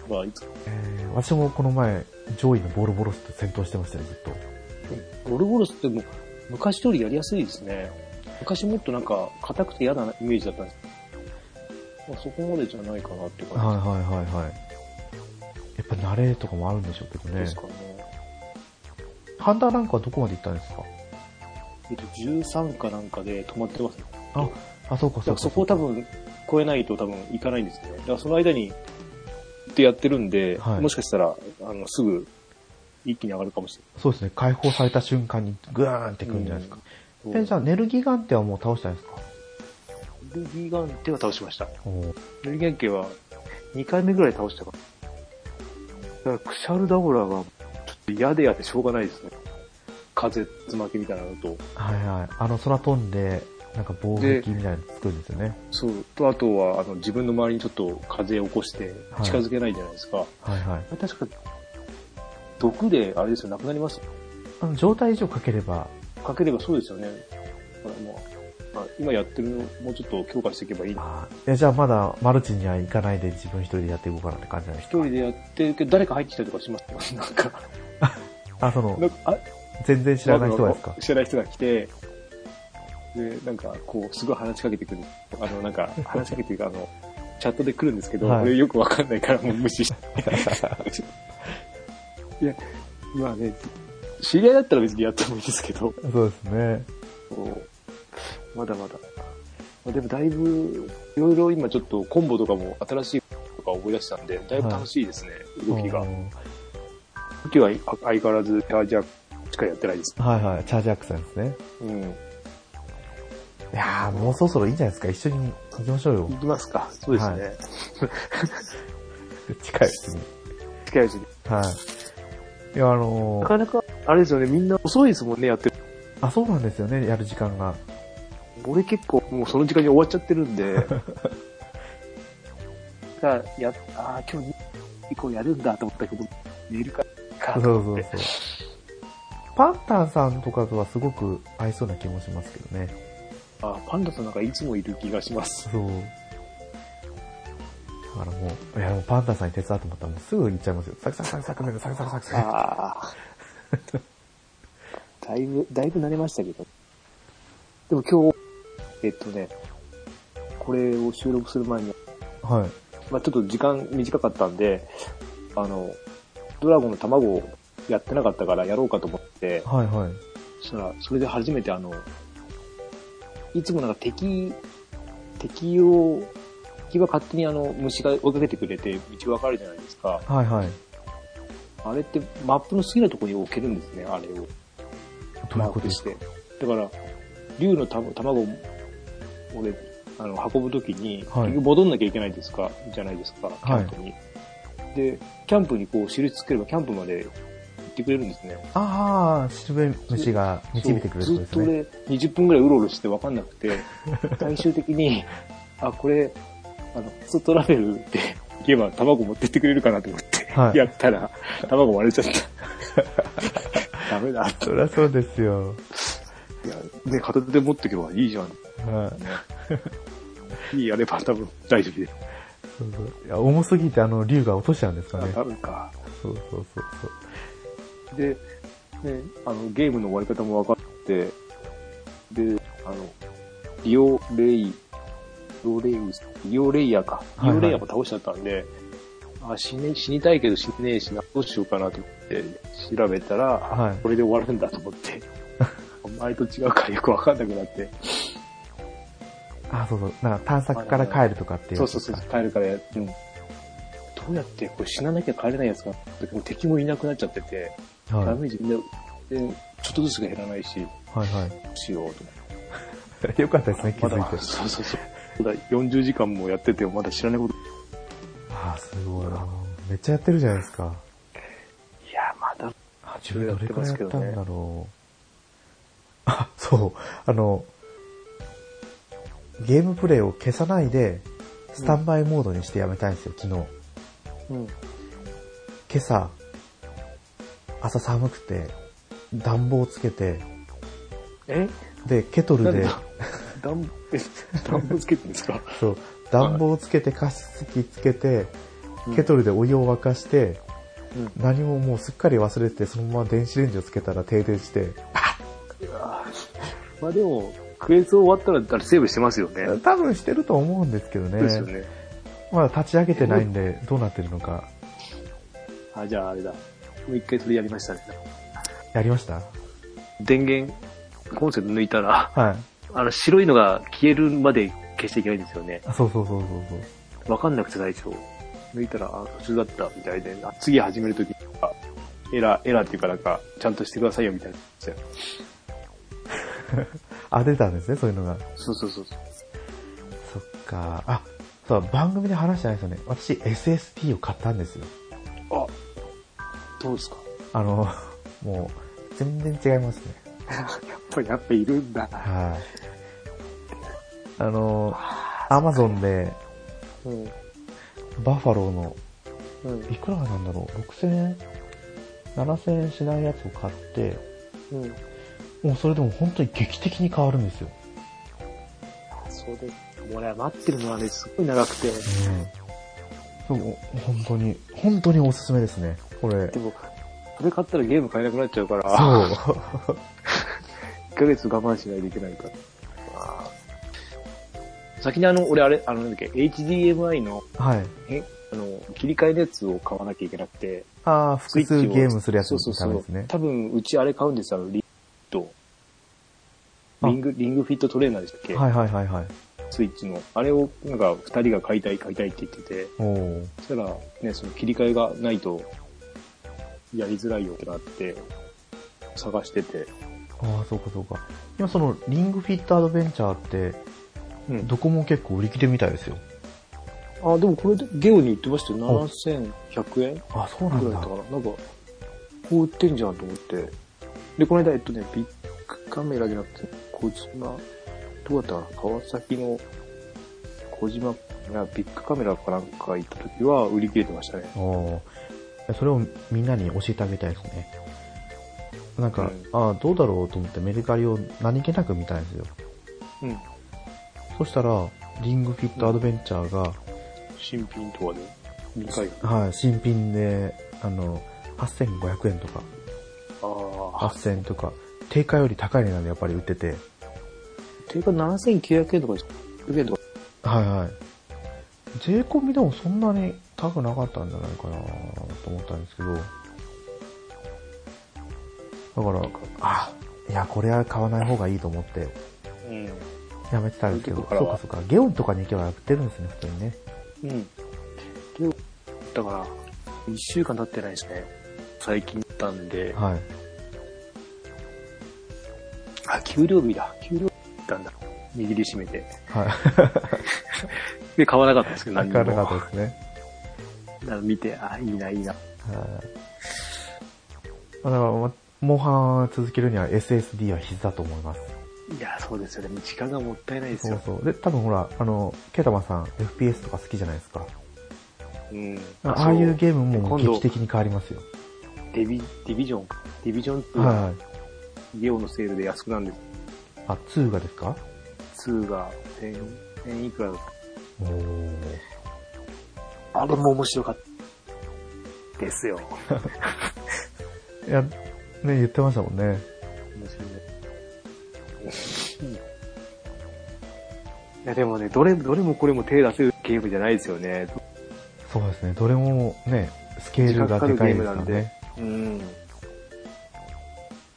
まあ、いつえー、私もこの前、上位のボルボロスと戦闘してましたね、ずっと。ボルボロスってもう昔通りやりやすいですね。昔もっとなんか硬くて嫌なイメージだったんですまあ、そこまでじゃないかなっていうはい感はいはいはい。やっぱ慣れとかもあるんでしょうけどねじで。すかね。ハンターランクはどこまで行ったんですか？えっと、13かなんかで止まってますね。あ、あ、そうかそうか。そこを多分超えないと多分いかないんですね。だからその間に、ってやってるんで、はいもしかしたら、あの、すぐ、一気に上がるかもしそうですね、解放された瞬間にグーンってくるんじゃないですか。れない。え、じゃあ、ネルギガンテはもう倒したんですか？ルギーガンテは倒しました。おールギーガンテは2回目ぐらい倒したかだから、クシャルダオラが、ちょっと嫌でやってしょうがないですね。風つまきみたいなのと。はいはい。あの、空飛んで、なんか防撃みたいなの作るんですよね。そう。と、あとは、あの、自分の周りにちょっと風を起こしてはい近づけないじゃないですか。はいはい。確か、毒で、あれですよ、なくなりますあの、状態以上かければ、かければそうですよね。だからもう、まあ、今やってるのもうちょっと強化していけばいいな。あーえ、じゃあまだマルチには行かないで自分一人でやっていこうかなって感じなんです一人でやってるけど、誰か入ってきたりとかします なんか、あ、そのな、んかあ全然知らない人がですか知らない人が来て、で、なんか、こう、すごい話しかけてくる。あの、なんか、話しかけてくる、あの、チャットで来るんですけど、はい俺よくわかんないからもう無視して。いや、まあね、知り合いだったら別にやってもいいですけど、そうですね。まだまだ。まあでもだいぶ、いろいろ今ちょっとコンボとかも新しいとか思い出したんで、だいぶ楽しいですね、動きがう。ん動きは相変わらずチャージャーしかやってないです。はいはい。チャージアックさんですね。うん。いやー、もうそろそろいいんじゃないですか。一緒に行きましょうよい。きますか。そうですね。はい 近いうちに。近いうちに。はい。いや、あのー、なかなか、あれですよね、みんな遅いですもんね、やってる。あ、そうなんですよね、やる時間が。俺結構もうその時間に終わっちゃってるんで。だから、や、ああ、今日以降やるんだと思ったけど、寝るか、かそうそうそう。パンタンさんとかとはすごく合いそうな気もしますけどね。あーパンダさんなんかいつもいる気がします。そう。だからもう、いや、もうパンタンさんに手伝うと思ったらもうすぐ行っちゃいますよ。サクサクサクサクサクサクサクサクサク。ああ。だいぶ、だいぶ慣れましたけど。でも今日、えっとね、これを収録する前に、はい。まあちょっと時間短かったんで、あの、ドラゴンの卵をやってなかったからやろうかと思って、はいはい。そしたら、それで初めてあの、いつもなんか敵、敵を、敵は勝手にあの、虫が追いかけてくれて道がわかるじゃないですか。はいはい。あれってマップの好きなところに置けるんですね、あれを。マことですか？ークして。だから、竜のた卵を、俺、あの、運ぶときに、はい結局戻んなきゃいけないですか、じゃないですか、キャンプに。で、キャンプにこう、印つければ、キャンプまで行ってくれるんですね。ああ、シルベ虫が導いてくれるそうずっとっとですね。俺、20分ぐらいうろうろして分かんなくて、最終的に、あ、これ、あの、ファストトラベルで行けば卵持ってってくれるかなと思って、はいやったら、卵割れちゃった。ダメだ。そりゃそうですよ。いや、ね、片手で持ってけばいいじゃん。はい。いいやれば多分大丈夫です。そうそういや重すぎてあの、竜が落としちゃうんですかね。多分か。そうそうそうそう。で、ね、あの、ゲームの終わり方も分かって、で、あの、リオレイ、リオレイウス、リオレイヤーか。はいはいリオレイヤーも倒しちゃったんで、あ死ね、死にたいけど死ねえしな、どうしようかなと思って調べたら、はいこれで終わるんだと思って、前と違うからよく分かんなくなって、あ、そうそう。なんか探索から帰るとかっていうそうそう。そう、帰るからやって、うんどうやってこれ死ななきゃ帰れないやつが、もう敵もいなくなっちゃってて、ダはい。メージみんな、でちょっとずつしか減らないし、はいはどうしようと思って。い。よかったですね、気まだ、づいて。そうそうそう。まだ40時間もやっててもまだ知らないこと。あー、すごいな。めっちゃやってるじゃないですか。いや、まだ。あ、自分どれくらいやったんだろう。あ、そう。あの、ゲームプレイを消さないで、スタンバイモードにしてやめたいんですよ、昨日。うん。今朝、朝寒くて、暖房つけて、え？で、ケトルで暖、え、暖房つけてるんですか？そう、暖房つけて加湿器つけて、うんケトルでお湯を沸かして、うん何ももうすっかり忘れて、そのまま電子レンジをつけたら停電して、まあでも、クエスト終わったら誰セーブしてますよね。多分してると思うんですけどね。ですよね。まだ立ち上げてないんで、どうなってるのか。あ、じゃああれだ。もう一回それやりましたね。やりました？電源、コンセント抜いたら、はい。あの白いのが消えるまで消していけないんですよね。あそうそうそうそうそう。わかんなくて最初。抜いたら、あ、途中だったみたいで、あ次始めるときあエラー、エラーっていうかなんか、ちゃんとしてくださいよみたいな。あ、出たんですね、そういうのが。そうそうそうそう。そっか。あ、そう、番組で話してないですよね。私 SSD を買ったんですよ。あ、どうですか？あの、もう、全然違いますね。やっぱり、やっぱいるんだ。はい。あの、アマゾンで、うん。バッファローの、うん。いくらなんだろう、6000円 ?7000 円しないやつを買って、うん。もうそれでも本当に劇的に変わるんですよ。そうです。俺は待ってるのはね、すごい長くて。うん。そう、本当に、本当におすすめですね。これで。も、これ買ったらゲーム買えなくなっちゃうから、そう。1ヶ月我慢しないといけないから。先にあの、俺あれ、あの、なんだっけ、HDMI の、はい。え、あの、切り替えのやつを買わなきゃいけなくて、ああ、複数ゲームするやつのそうそうそう。多分、うちあれ買うんですよ、あの、リンと、あリング、リングフィットトレーナーでしたっけ、はいはいはいはい。スイッチの。あれを、なんか、二人が買いたい、買いたいって言ってて、おーそしたら、ね、その切り替えがないと、やりづらいよってなって、探してて、ああ、そうかそうか。今その、リングフィットアドベンチャーって、うん。どこも結構売り切れみたいですよ。あ、でもこれで、ゲオに売ってましたよ。お7100円あ、そうなんだぐらいだった。かな。なんか、こう売ってんじゃんと思って。で、この間、えっとね、ビッグカメラじゃなくて、小島、どうだったかな川崎の小島、ビッグカメラかなんか行った時は売り切れてましたね。それをみんなに教えてあげたいですね。なんか、うんああ、どうだろうと思ってメルカリを何気なく見たんですよ。うん。そしたら、リングフィットアドベンチャーが、新品とかで、2回？はい、新品で、あの、8500円とか、ああ。8000円とか、定価より高い値段でやっぱり売ってて、定価7900円とかですか ?900 円とか。はいはい。税込みでもそんなに高くなかったんじゃないかなと思ったんですけど、だから、あ、いや、これは買わない方がいいと思って、うん。やめてたんですけど、そういうとこかそうかそうか、ゲオンとかに行けば売ってるんですね、普通にね。うん。だから、1週間経ってないですね。最近行ったんで、はい。あ、給料日だ。給料日行ったんだ。握りしめて。はい。で、買わなかったんですけど、何にも。なかなかったですね。だから見て、あ、いいな、いいな。はい。まあだから、まモンハンを続けるには SSD は必須だと思います。いや、そうですよね。時間がもったいないですよ。そうそう。で、多分ほら、あの、ケタマさん FPS とか好きじゃないですか。うん。ああいうゲームも劇的に変わりますよ。デビ、ディビジョンか。ディビジョン2がはいはい。ゲオのセールで安くなるんです。あ、2がですか？2が1000、1000いくらだっ。た。あれも面白かった。ですよ。い や、ね、言ってましたもんね。面白い。いやでもね、どれ、どれもこれも手出せるゲームじゃないですよね。そうですね。どれもね、スケールがでかいですからね。うん。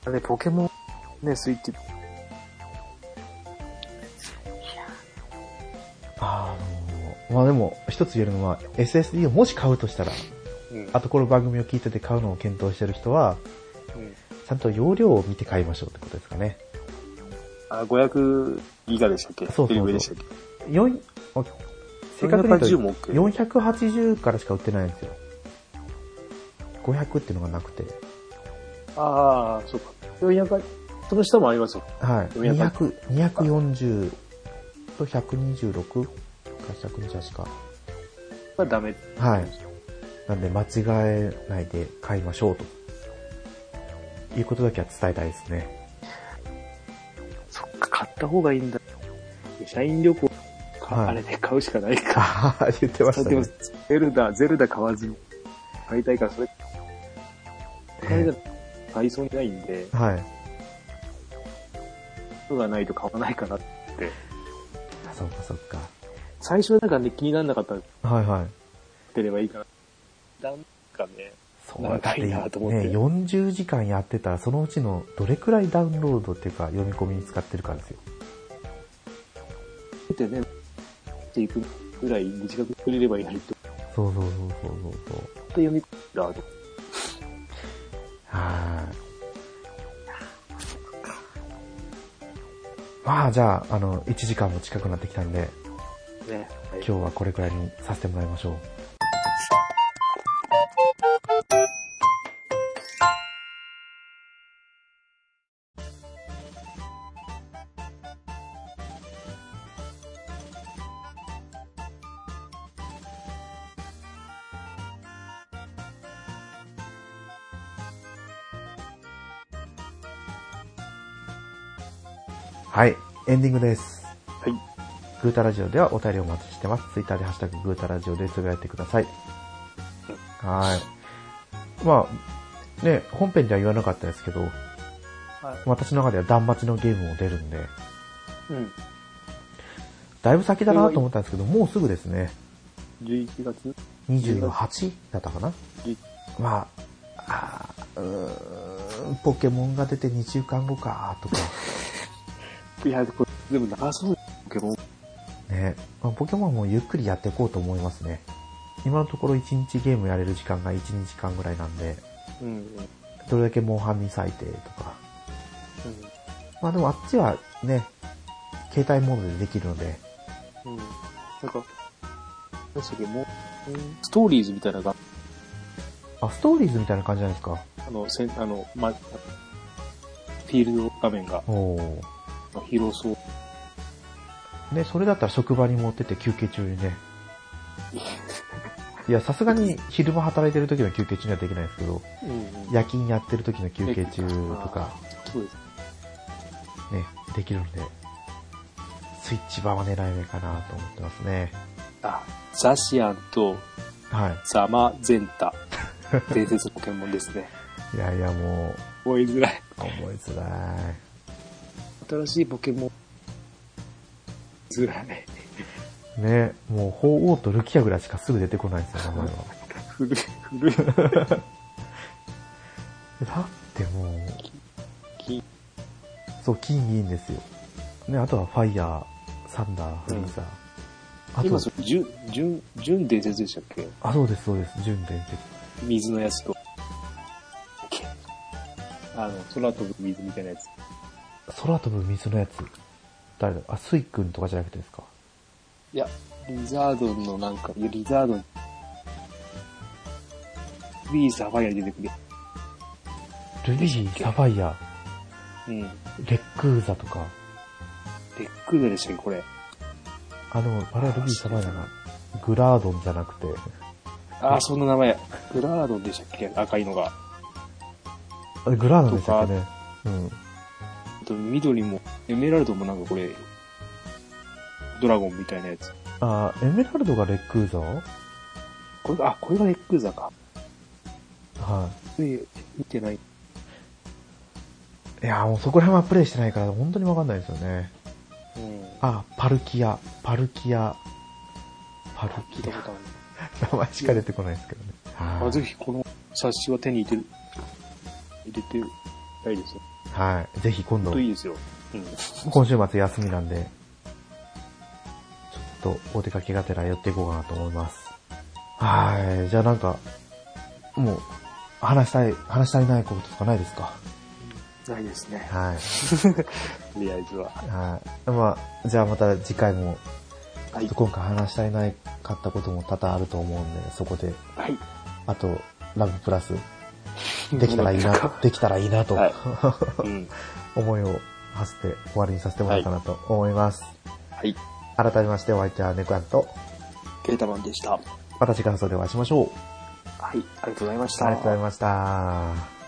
あれ、ポケモン、ね、スイッチ、まあでも、一つ言えるのは、SSD をもし買うとしたら、うん。あとこの番組を聞いてて買うのを検討してる人は、うんちゃんと容量を見て買いましょうってことですかね。あ、500ギガでしたっけ？そうそうでしたっけ？4、あ正確に言うと480も OK 480からしか売ってないんですよ。500っていうのがなくて。ああ、そうか。400、その下もありますよ。はい。400 200、240と126か128か。はダメ。はい。なんで間違えないで買いましょうと。いうことだけは伝えたいですね。そっか、買った方がいいんだ。社員旅行、かはいあれで買うしかないか。ああ、言ってましたでもね。、ゼルダ、ゼルダ買わずに買いたいから、それ、買いたい買いそうにないんで、はい。そうがないと買わないかなって。あそっかそっか。最初はなんかね、気にならなかったはいはい。ってればいいかな。なんかね、そう長いなと思ってね、40時間やってたら、そのうちのどれくらいダウンロードっていうか、読み込みに使ってるかですよ。見てね、っていくぐらい短くくれればいいのにと、そうそうそうそうそうそう。読み込んだと。はい。まあ、じゃあ、あの、1時間も近くなってきたんで、ね。はい今日はこれくらいにさせてもらいましょう。はい、エンディングです。はい。グータラジオではお便りをお待ちしてます。ツイッターでハッシュタググータラジオでつぶやいてください。はい。まあ、ね、本編では言わなかったですけど、はい。私の中では断末のゲームも出るんで、うん。だいぶ先だなと思ったんですけど、もうすぐですね。11月？28だったかな？11まあ、あーうーん、ポケモンが出て2週間後か、とか。いや、これ、でも長そうポケモン。ね、まあポケモンもゆっくりやっていこうと思いますね。今のところ1日ゲームやれる時間が1、2時間ぐらいなんで、うん。うん。どれだけモンハンに割いてとか。まあでもあっちはね、携帯モードでできるので、うん。なんか、何でしたっけ、もう、ストーリーズみたいなのが、あ、ストーリーズみたいな感じじゃないですか。あの、せん、あの、ま、フィールド画面がおー。広そう。ね、それだったら職場に持ってって休憩中にね。いや、さすがに昼間働いてる時の休憩中にはできないですけど、うん、うん。夜勤やってる時の休憩中とか。ね、できるんで、スイッチ版は狙い目かなと思ってますね。あ、ザシアンとはザマゼンタ。伝説のポケモンですね。い。いやいや、も覚えづらい。う、覚えづらい。新しいポケモン。づらい。ね、もう、鳳凰とルキアぐらいしかすぐ出てこないんですよ、名前は。古い、古い。だってもう、金そう、金銀ですよ。ね、あとはファイヤー、サンダー、フリーザー。あと今そ、れ、純、純、純伝説でしたっけ？あ、そうです、そうです、純伝説。水のやつと。あの、空飛ぶ水みたいなやつ。空飛ぶ水のやつ。誰だ？あ、スイ君とかじゃなくてですか？いや、リザードンのなんか、いやリザードン、ビーサファイアに出てくる。ルビー、サファイア、うん。レックーザとか。レックーザでしたっけ、これ。あの、あれはルビー、サファイアな。グラードンじゃなくて。あー、そんな名前。グラードンでしたっけ？赤いのが。あれグラードンでしたっけね？うん。あと、緑も、エメラルドもなんかこれ、ドラゴンみたいなやつ。あ、エメラルドがレックーザ？これ、あ、これがレックーザか。はえ、見てない。い。いや、もうそこら辺はプレイしてないから本当にわかんないですよね。うん。あ、パルキア、パルキア、パルキ聞いたことある。ア。名前しか出てこないですけどね。あ、はぜひこの冊子は手に入れてる、入れてみたいですよ。い。はい。ぜひ今度ほんと、いいですよ。うん。今週末休みなんで、ちょっとお出かけがてら寄っていこうかなと思います。はい。じゃあなんか、もう、話したい、話し足りないこととかないですか？ないですね。はい。とりあえずは。はい。まあ、じゃあまた次回も、はい。今回話したいないかったことも多々あると思うんで、そこで、はい。あと、ラブプラス、できたらいいな、できたらいいなと、はい うん。思いを馳せて終わりにさせてもらおうかなと思います。はい。改めましてお相手はネコヤンと、ケータマンでした。また次回の放送でお会いしましょう。はい。ありがとうございました。ありがとうございました。